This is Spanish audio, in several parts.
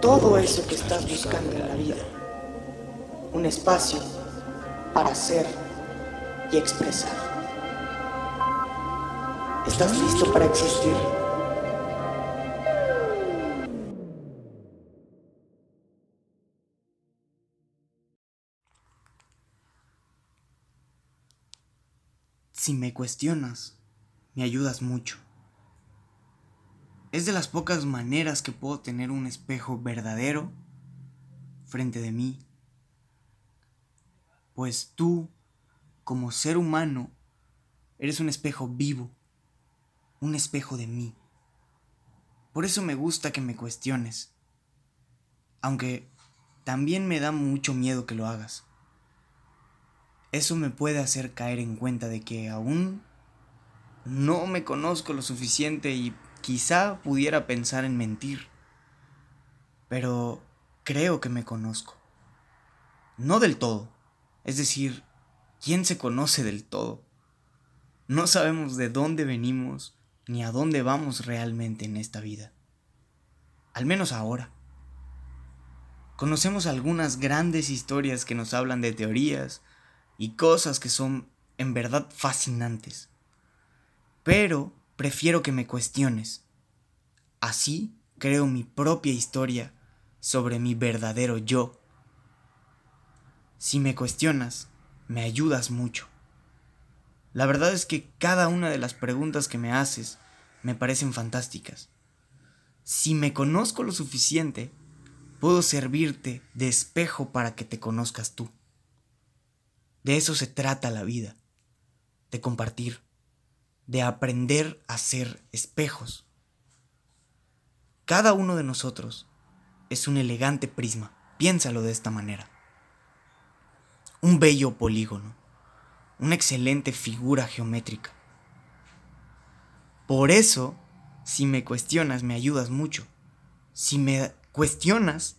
todo eso que estás buscando en la vida. Un espacio para ser y expresar. ¿Estás listo para existir? Si me cuestionas, me ayudas mucho. Es de las pocas maneras que puedo tener un espejo verdadero frente de mí. Pues tú, como ser humano, eres un espejo vivo, un espejo de mí. Por eso me gusta que me cuestiones, aunque también me da mucho miedo que lo hagas. Eso me puede hacer caer en cuenta de que aún no me conozco lo suficiente y quizá pudiera pensar en mentir. Pero creo que me conozco. No del todo. Es decir, ¿quién se conoce del todo? No sabemos de dónde venimos ni a dónde vamos realmente en esta vida. Al menos ahora. Conocemos algunas grandes historias que nos hablan de teorías y cosas que son en verdad fascinantes. Pero prefiero que me cuestiones. Así creo mi propia historia sobre mi verdadero yo. Si me cuestionas, me ayudas mucho. La verdad es que cada una de las preguntas que me haces me parecen fantásticas. Si me conozco lo suficiente, puedo servirte de espejo para que te conozcas tú. De eso se trata la vida, de compartir de aprender a ser espejos. Cada uno de nosotros es un elegante prisma, piénsalo de esta manera. Un bello polígono, una excelente figura geométrica. Por eso, si me cuestionas, me ayudas mucho. Si me cuestionas,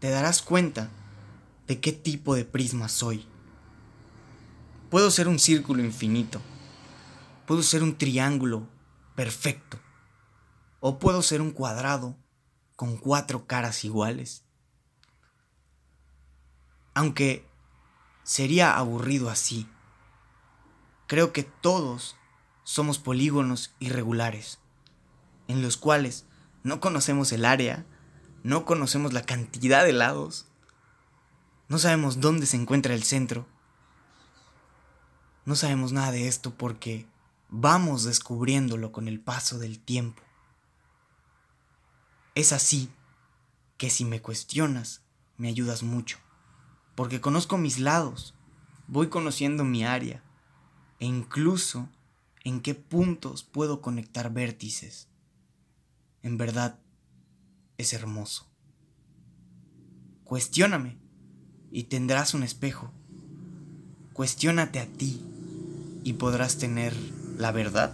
te darás cuenta de qué tipo de prisma soy. Puedo ser un círculo infinito, Puedo ser un triángulo perfecto. O puedo ser un cuadrado con cuatro caras iguales. Aunque sería aburrido así. Creo que todos somos polígonos irregulares, en los cuales no conocemos el área, no conocemos la cantidad de lados, no sabemos dónde se encuentra el centro, no sabemos nada de esto porque vamos descubriéndolo con el paso del tiempo. Es así que si me cuestionas, me ayudas mucho, porque conozco mis lados, voy conociendo mi área e incluso en qué puntos puedo conectar vértices. En verdad, es hermoso. Cuestióname y tendrás un espejo. Cuestiónate a ti y podrás tener la verdad